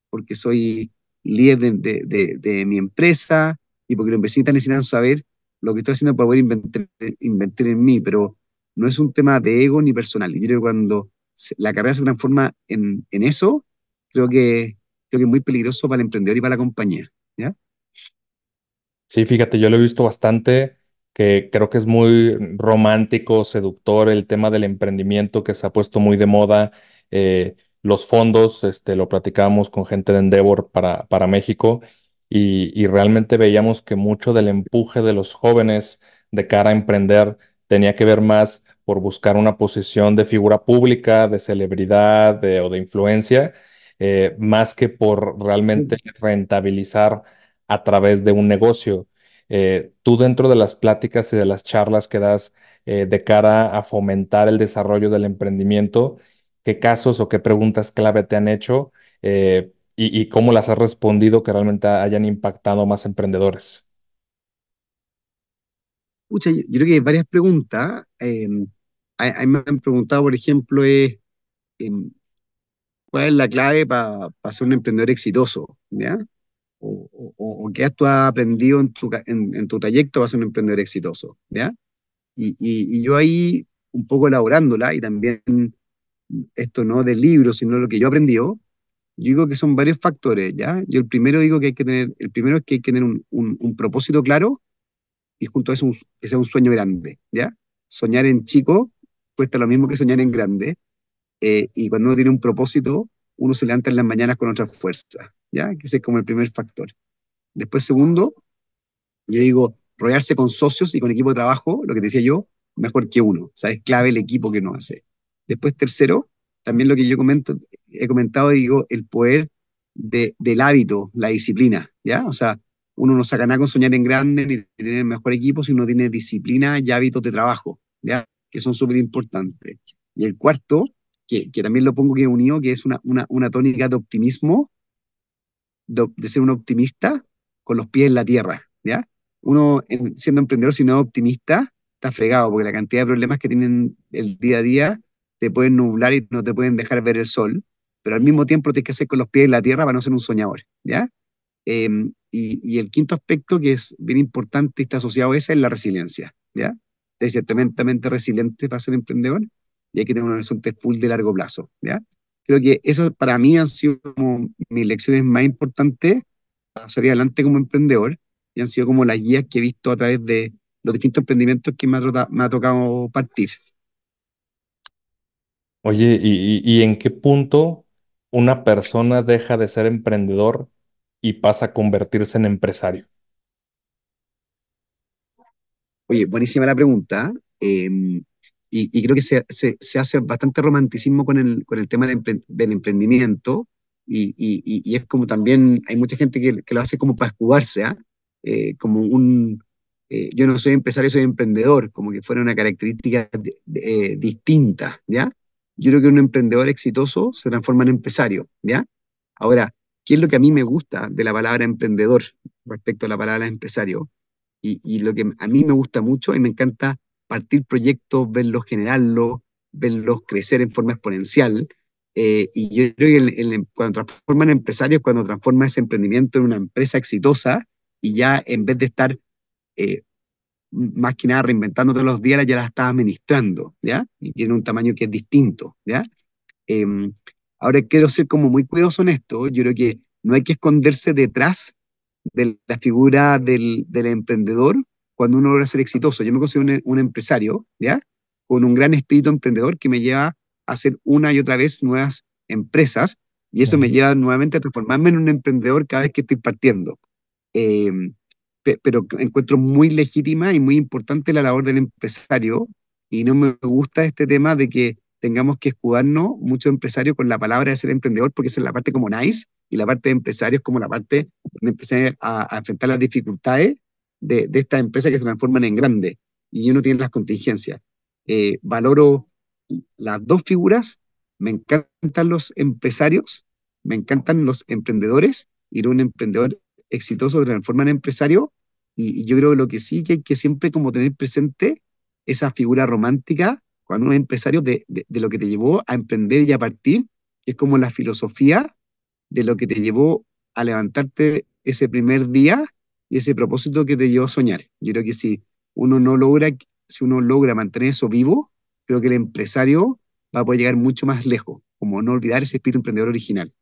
porque soy líder de, de, mi empresa y porque los inversionistas necesitan saber lo que estoy haciendo para poder invertir, invertir en mí, pero no es un tema de ego ni personal. Yo creo que cuando la carrera se transforma en, en eso, creo que, creo que es muy peligroso para el emprendedor y para la compañía. ¿ya?
Sí, fíjate, yo lo he visto bastante, que creo que es muy romántico, seductor el tema del emprendimiento que se ha puesto muy de moda. Eh, los fondos, este, lo platicábamos con gente de Endeavor para, para México y, y realmente veíamos que mucho del empuje de los jóvenes de cara a emprender tenía que ver más por buscar una posición de figura pública, de celebridad o de influencia, eh, más que por realmente rentabilizar a través de un negocio. Eh, tú dentro de las pláticas y de las charlas que das eh, de cara a fomentar el desarrollo del emprendimiento, ¿qué casos o qué preguntas clave te han hecho y, y cómo las has respondido que realmente hayan impactado más emprendedores?
Pucha, yo, creo que hay varias preguntas. Eh, a mí me han preguntado, por ejemplo, em, ¿cuál es la clave para ser un emprendedor exitoso? ¿Ya? O, qué has aprendido en tu, en, tu trayecto para ser un emprendedor exitoso? ¿Ya? Y, y- yo ahí, un poco elaborándola, y también esto no del libro, sino lo que yo he aprendido, yo digo que son varios factores, ¿ya? Yo el primero digo que hay que tener, el primero es que tener un, un- un propósito claro y junto a eso un- que sea un sueño grande, ¿ya? Soñar en chico cuesta lo mismo que soñar en grande, eh, y cuando uno tiene un propósito, uno se levanta en las mañanas con otra fuerza, ¿ya? Que ese es como el primer factor. Después, segundo, yo digo, rodearse con socios y con equipo de trabajo, lo que decía yo, mejor que uno, o es clave el equipo que uno hace. Después, tercero, también lo que yo he comentado, digo, el poder de, del hábito, la disciplina, ¿ya? O sea, uno no saca nada con soñar en grande ni tener el mejor equipo si uno tiene disciplina y hábitos de trabajo, ¿ya? Que son súper importantes. Y el cuarto, que, también lo pongo que unido, que es una, una, una tónica de optimismo, de, ser un optimista con los pies en la tierra, ¿ya? Uno, en- siendo emprendedor, si no es optimista, está fregado, porque la cantidad de problemas que tienen el día a día te pueden nublar y no te pueden dejar ver el sol, pero al mismo tiempo tienes que hacer con los pies en la tierra para no ser un soñador, ¿ya? Eh, y, y el quinto aspecto que es bien importante y está asociado a esa es la resiliencia, ¿ya? Que ser tremendamente resiliente para ser emprendedor y hay que tener un horizonte full de largo plazo, ¿ya? Creo que eso para mí han sido como mis lecciones más importantes para salir adelante como emprendedor y han sido como las guías que he visto a través de los distintos emprendimientos que me ha, trota- me ha tocado partir.
Oye, ¿y, y- y en qué punto una persona deja de ser emprendedor y pasa a convertirse en empresario?
Oye, buenísima la pregunta. eh, y, y creo que se, se- se hace bastante romanticismo con el, con el tema del, del emprendimiento. Y, y- es como también, hay mucha gente que, que lo hace como para escudarse, ¿ah? Eh, como un, eh, yo no soy empresario, soy emprendedor, como que fuera una característica de- de- eh, distinta, ¿ya? Yo creo que un emprendedor exitoso se transforma en empresario, ¿ya? Ahora, ¿qué es lo que a mí me gusta de la palabra emprendedor respecto a la palabra empresario? Y, y lo que a mí me gusta mucho y me encanta partir proyectos, verlos generarlos, verlos crecer en forma exponencial. eh, y yo creo que el- cuando transforman empresarios, cuando transforma ese emprendimiento en una empresa exitosa y ya en vez de estar eh, más que nada reinventando todos los días, ya la estás administrando, ¿ya? Y tiene un tamaño que es distinto, ¿ya? Em, ahora quiero ser como muy cuidadoso en esto. Yo creo que no hay que esconderse detrás de la figura del, del emprendedor cuando uno logra ser exitoso. Yo me considero un, un empresario, ¿ya? Con un gran espíritu emprendedor que me lleva a hacer una y otra vez nuevas empresas y eso me lleva nuevamente a transformarme en un emprendedor cada vez que estoy partiendo. Eh, pe- pero encuentro muy legítima y muy importante la labor del empresario y no me gusta este tema de que tengamos que escudarnos muchos empresarios con la palabra de ser emprendedor porque esa es la parte como nice y la parte de empresarios como la parte donde empecé a, a enfrentar las dificultades de, de estas empresas que se transforman en grandes y uno tiene las contingencias. Eh, valoro las dos figuras, me encantan los empresarios, me encantan los emprendedores y un emprendedor exitoso se transforma en empresario y, y yo creo que lo que sí que hay que siempre como tener presente esa figura romántica cuando uno es empresario de, de, de lo que te llevó a emprender y a partir, que es como la filosofía de lo que te llevó a levantarte ese primer día y ese propósito que te llevó a soñar. Yo creo que si uno no logra, si uno logra mantener eso vivo, creo que el empresario va a poder llegar mucho más lejos, como no olvidar ese espíritu emprendedor original.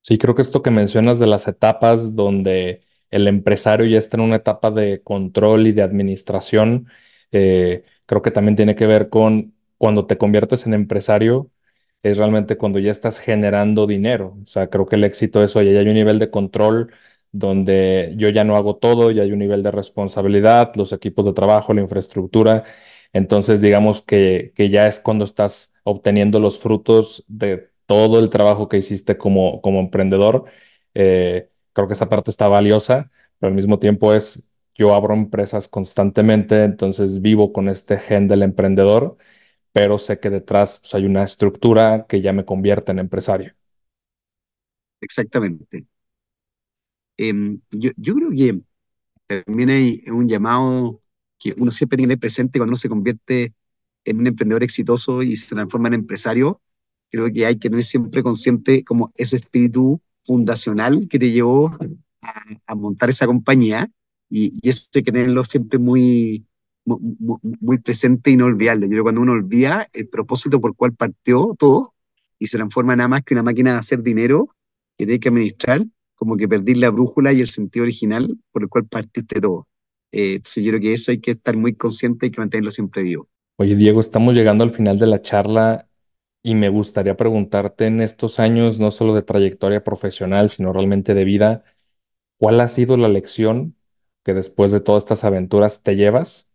Sí, creo que esto que mencionas de las etapas donde el empresario ya está en una etapa de control y de administración, eh, creo que también tiene que ver con cuando te conviertes en empresario, es realmente cuando ya estás generando dinero. O sea, creo que el éxito es, ya hay un nivel de control donde yo ya no hago todo, ya hay un nivel de responsabilidad, los equipos de trabajo, la infraestructura. Entonces, digamos que, que ya es cuando estás obteniendo los frutos de todo el trabajo que hiciste como, como emprendedor. Eh, creo que esa parte está valiosa, pero al mismo tiempo es, yo abro empresas constantemente, entonces vivo con este gen del emprendedor, pero sé que detrás pues, hay una estructura que ya me convierte en empresario.
Exactamente. Em, yo, yo creo que también hay un llamado que uno siempre tiene presente cuando uno se convierte en un emprendedor exitoso y se transforma en empresario. Creo que hay que tener siempre consciente como ese espíritu fundacional que te llevó a, montar esa compañía y, y, eso hay que tenerlo siempre muy, muy, muy, presente y no olvidarlo. Yo creo que cuando uno olvida el propósito por el cual partió todo y se transforma nada más que una máquina de hacer dinero que tiene que administrar, como que perdí la brújula y el sentido original por el cual partiste todo. Eh, entonces yo creo que eso hay que estar muy consciente y que mantenerlo siempre vivo.
Oye, Diego, estamos llegando al final de la charla y me gustaría preguntarte en estos años, no solo de trayectoria profesional, sino realmente de vida, ¿cuál ha sido la lección que después de todas estas aventuras te llevas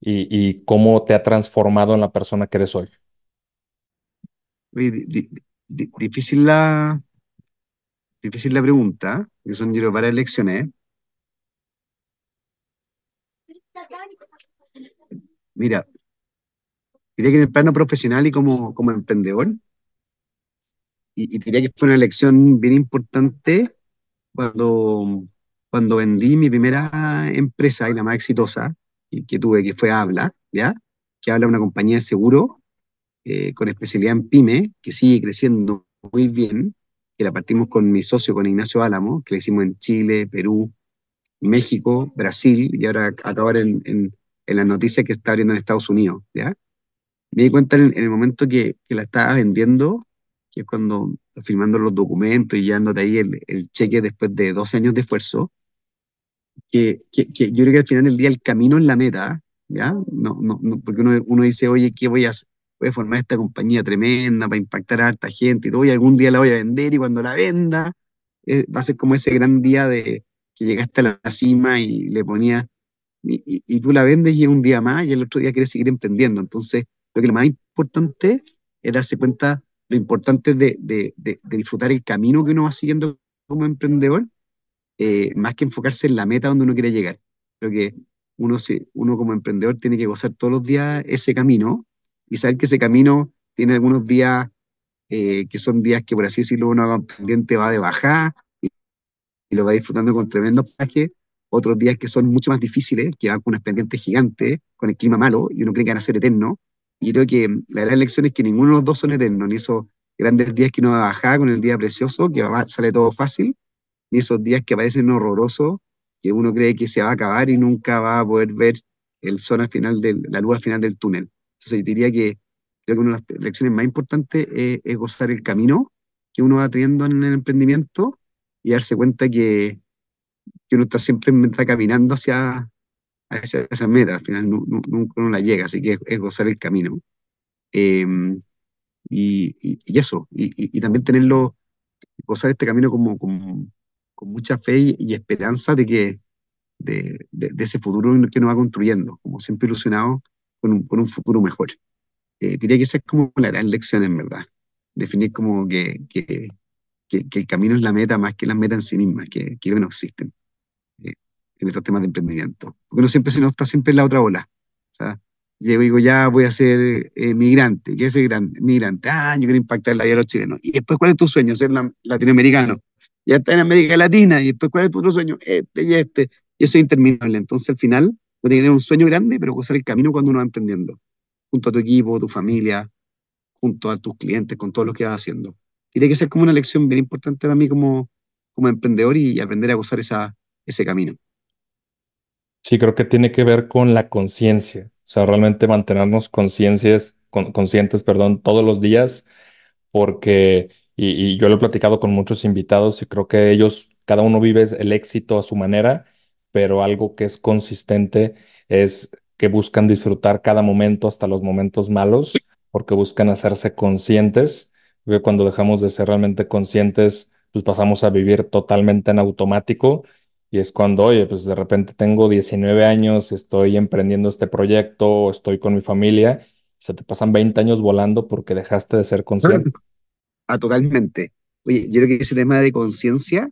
y, y cómo te ha transformado en la persona que eres hoy?
Difícil, la, difícil la pregunta, que son yo varias lecciones. Mira, diría que en el plano profesional y como, como emprendedor, y, y diría que fue una lección bien importante cuando, cuando vendí mi primera empresa y la más exitosa que, que tuve, que fue Habla, ¿ya? Que Habla una compañía de seguro eh, con especialidad en pyme, que sigue creciendo muy bien, que la partimos con mi socio, con Ignacio Álamo, que la hicimos en Chile, Perú, México, Brasil, y ahora acabar en, en, en las noticias que está abriendo en Estados Unidos, ¿ya? Me di cuenta en, en el momento que, que, la estaba vendiendo, que es cuando firmando los documentos y llevándote ahí el, el cheque después de 12 años de esfuerzo, que, que, que, yo creo que al final del día el camino es la meta, ¿ya? No, no, no, porque uno, uno dice, oye, ¿qué voy a hacer? Voy a formar esta compañía tremenda para impactar a harta gente y todo, y algún día la voy a vender y cuando la venda, eh, va a ser como ese gran día de que llegaste a la cima y le ponías, y, y, y, tú la vendes y es un día más y el otro día quieres seguir emprendiendo. Entonces, Creo que lo más importante es darse cuenta lo importante de, de, de, de disfrutar el camino que uno va siguiendo como emprendedor, eh, más que enfocarse en la meta donde uno quiere llegar. Creo que uno, se, uno como emprendedor tiene que gozar todos los días ese camino y saber que ese camino tiene algunos días eh, que son días que, por así decirlo, uno pendiente va de bajar y, y, lo va disfrutando con tremendo pasaje, otros días que son mucho más difíciles, que van con unas pendientes gigantes, con el clima malo, y uno cree que van a ser eternos, y creo que la gran lección es que ninguno de los dos son eternos, ni esos grandes días que uno va a bajar con el día precioso, que va, sale todo fácil, ni esos días que parecen horrorosos, que uno cree que se va a acabar y nunca va a poder ver el sol al final del, la luz al final del túnel. Entonces diría que creo que una de las lecciones más importantes es, gozar el camino que uno va teniendo en el emprendimiento y darse cuenta que, que uno está siempre está caminando hacia, a esa, esa meta, al final no, no, nunca uno la llega, así que es, gozar el camino. Eh, y, y, y, eso, y, también tenerlo, gozar este camino como, con mucha fe y, esperanza de que de, de, ese futuro que nos va construyendo, como siempre ilusionado con un, con un futuro mejor. Eh, diría que esa es como la gran lección en verdad, definir como que, que, que, que el camino es la meta más que las metas en sí mismas, que, que no existen en estos temas de emprendimiento. Porque uno siempre se nos está siempre en la otra ola. O sea, digo, ya voy a ser eh, migrante. ¿Qué es ser migrante? Ah, yo quiero impactar la vida de los chilenos. Y después, ¿cuál es tu sueño? Ser latinoamericano. Ya está en América Latina. Y después, ¿cuál es tu otro sueño? Este y este. Y eso es interminable. Entonces, al final, que tener un sueño grande, pero gozar el camino cuando uno va emprendiendo. Junto a tu equipo, tu familia, junto a tus clientes, con todo lo que vas haciendo. Tiene que ser como una lección bien importante para mí como, como emprendedor y aprender a gozar esa, ese camino.
Sí, creo que tiene que ver con la conciencia. O sea, realmente mantenernos conciencias conscientes, perdón, todos los días, porque, y, y yo lo he platicado con muchos invitados y creo que ellos, cada uno vive el éxito a su manera, pero algo que es consistente es que buscan disfrutar cada momento, hasta los momentos malos, porque buscan hacerse conscientes, porque cuando dejamos de ser realmente conscientes, pues pasamos a vivir totalmente en automático y es cuando, oye, pues de repente tengo 19 años, estoy emprendiendo este proyecto, estoy con mi familia, se te pasan 20 años volando porque dejaste de ser consciente.
Ah, totalmente. Oye, yo creo que ese tema de conciencia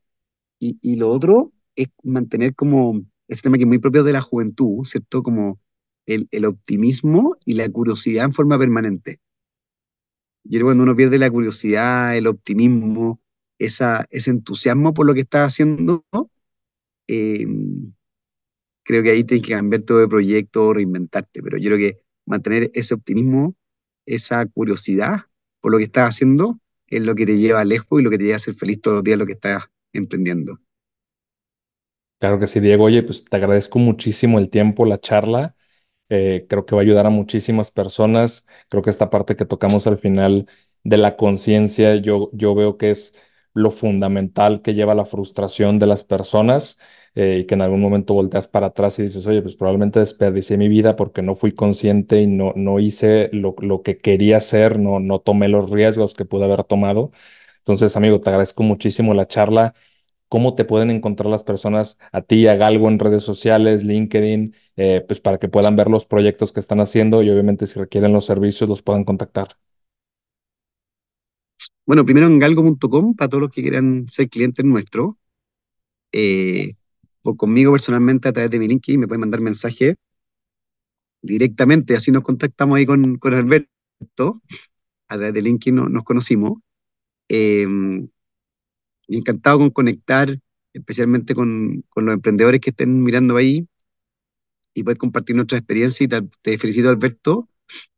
y, y, lo otro es mantener como ese tema que es muy propio de la juventud, ¿cierto? Como el, optimismo y la curiosidad en forma permanente. Yo creo que cuando uno pierde la curiosidad, el optimismo, esa, ese entusiasmo por lo que estás haciendo, eh, creo que ahí tienes que cambiar todo de proyecto, reinventarte, pero yo creo que mantener ese optimismo, esa curiosidad por lo que estás haciendo, es lo que te lleva lejos y lo que te lleva a ser feliz todos los días lo que estás emprendiendo.
Claro que sí, Diego. Oye, pues te agradezco muchísimo el tiempo, la charla. Eh, creo que va a ayudar a muchísimas personas. Creo que esta parte que tocamos al final de la conciencia, yo, yo veo que es lo fundamental que lleva la frustración de las personas eh, y que en algún momento volteas para atrás y dices, oye, pues probablemente desperdicié mi vida porque no fui consciente y no, no hice lo, lo que quería hacer, no, no tomé los riesgos que pude haber tomado. Entonces, amigo, te agradezco muchísimo la charla. ¿Cómo te pueden encontrar las personas a ti, a Galgo en redes sociales, LinkedIn, eh, pues para que puedan ver los proyectos que están haciendo y obviamente si requieren los servicios los puedan contactar?
Bueno, primero en galgo.com para todos los que quieran ser clientes nuestros. Eh, o conmigo personalmente a través de mi LinkedIn me pueden mandar mensaje directamente, así nos contactamos ahí con, con Alberto. A través de LinkedIn nos conocimos. Eh, encantado con conectar, especialmente con, con, los emprendedores que estén mirando ahí y poder compartir nuestra experiencia. Y te, te felicito, Alberto,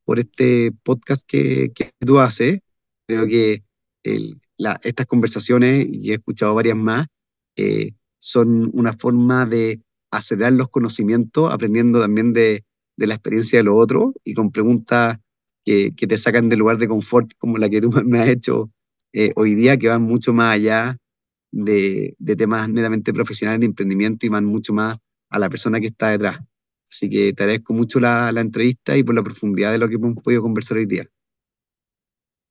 por este podcast que, que tú haces. Creo que el, la, estas conversaciones, y he escuchado varias más, eh, son una forma de acelerar los conocimientos, aprendiendo también de, de la experiencia de los otros y con preguntas que, que, te sacan del lugar de confort, como la que tú me has hecho eh, hoy día, que van mucho más allá de, de, temas netamente profesionales de emprendimiento y van mucho más a la persona que está detrás. Así que te agradezco mucho la, la entrevista y por la profundidad de lo que hemos podido conversar hoy día.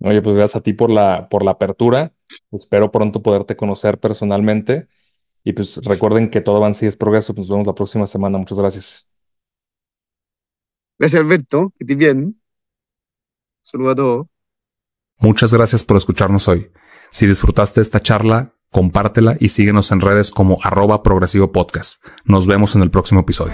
Oye, pues gracias a ti por la, por la apertura. Espero pronto poderte conocer personalmente. Y pues recuerden que todo avance y es progreso. Nos vemos la próxima semana. Muchas gracias.
Gracias, Alberto. Que estés bien. Saludos a todos.
Muchas gracias por escucharnos hoy. Si disfrutaste esta charla, compártela y síguenos en redes como arroba progresivo podcast. Nos vemos en el próximo episodio.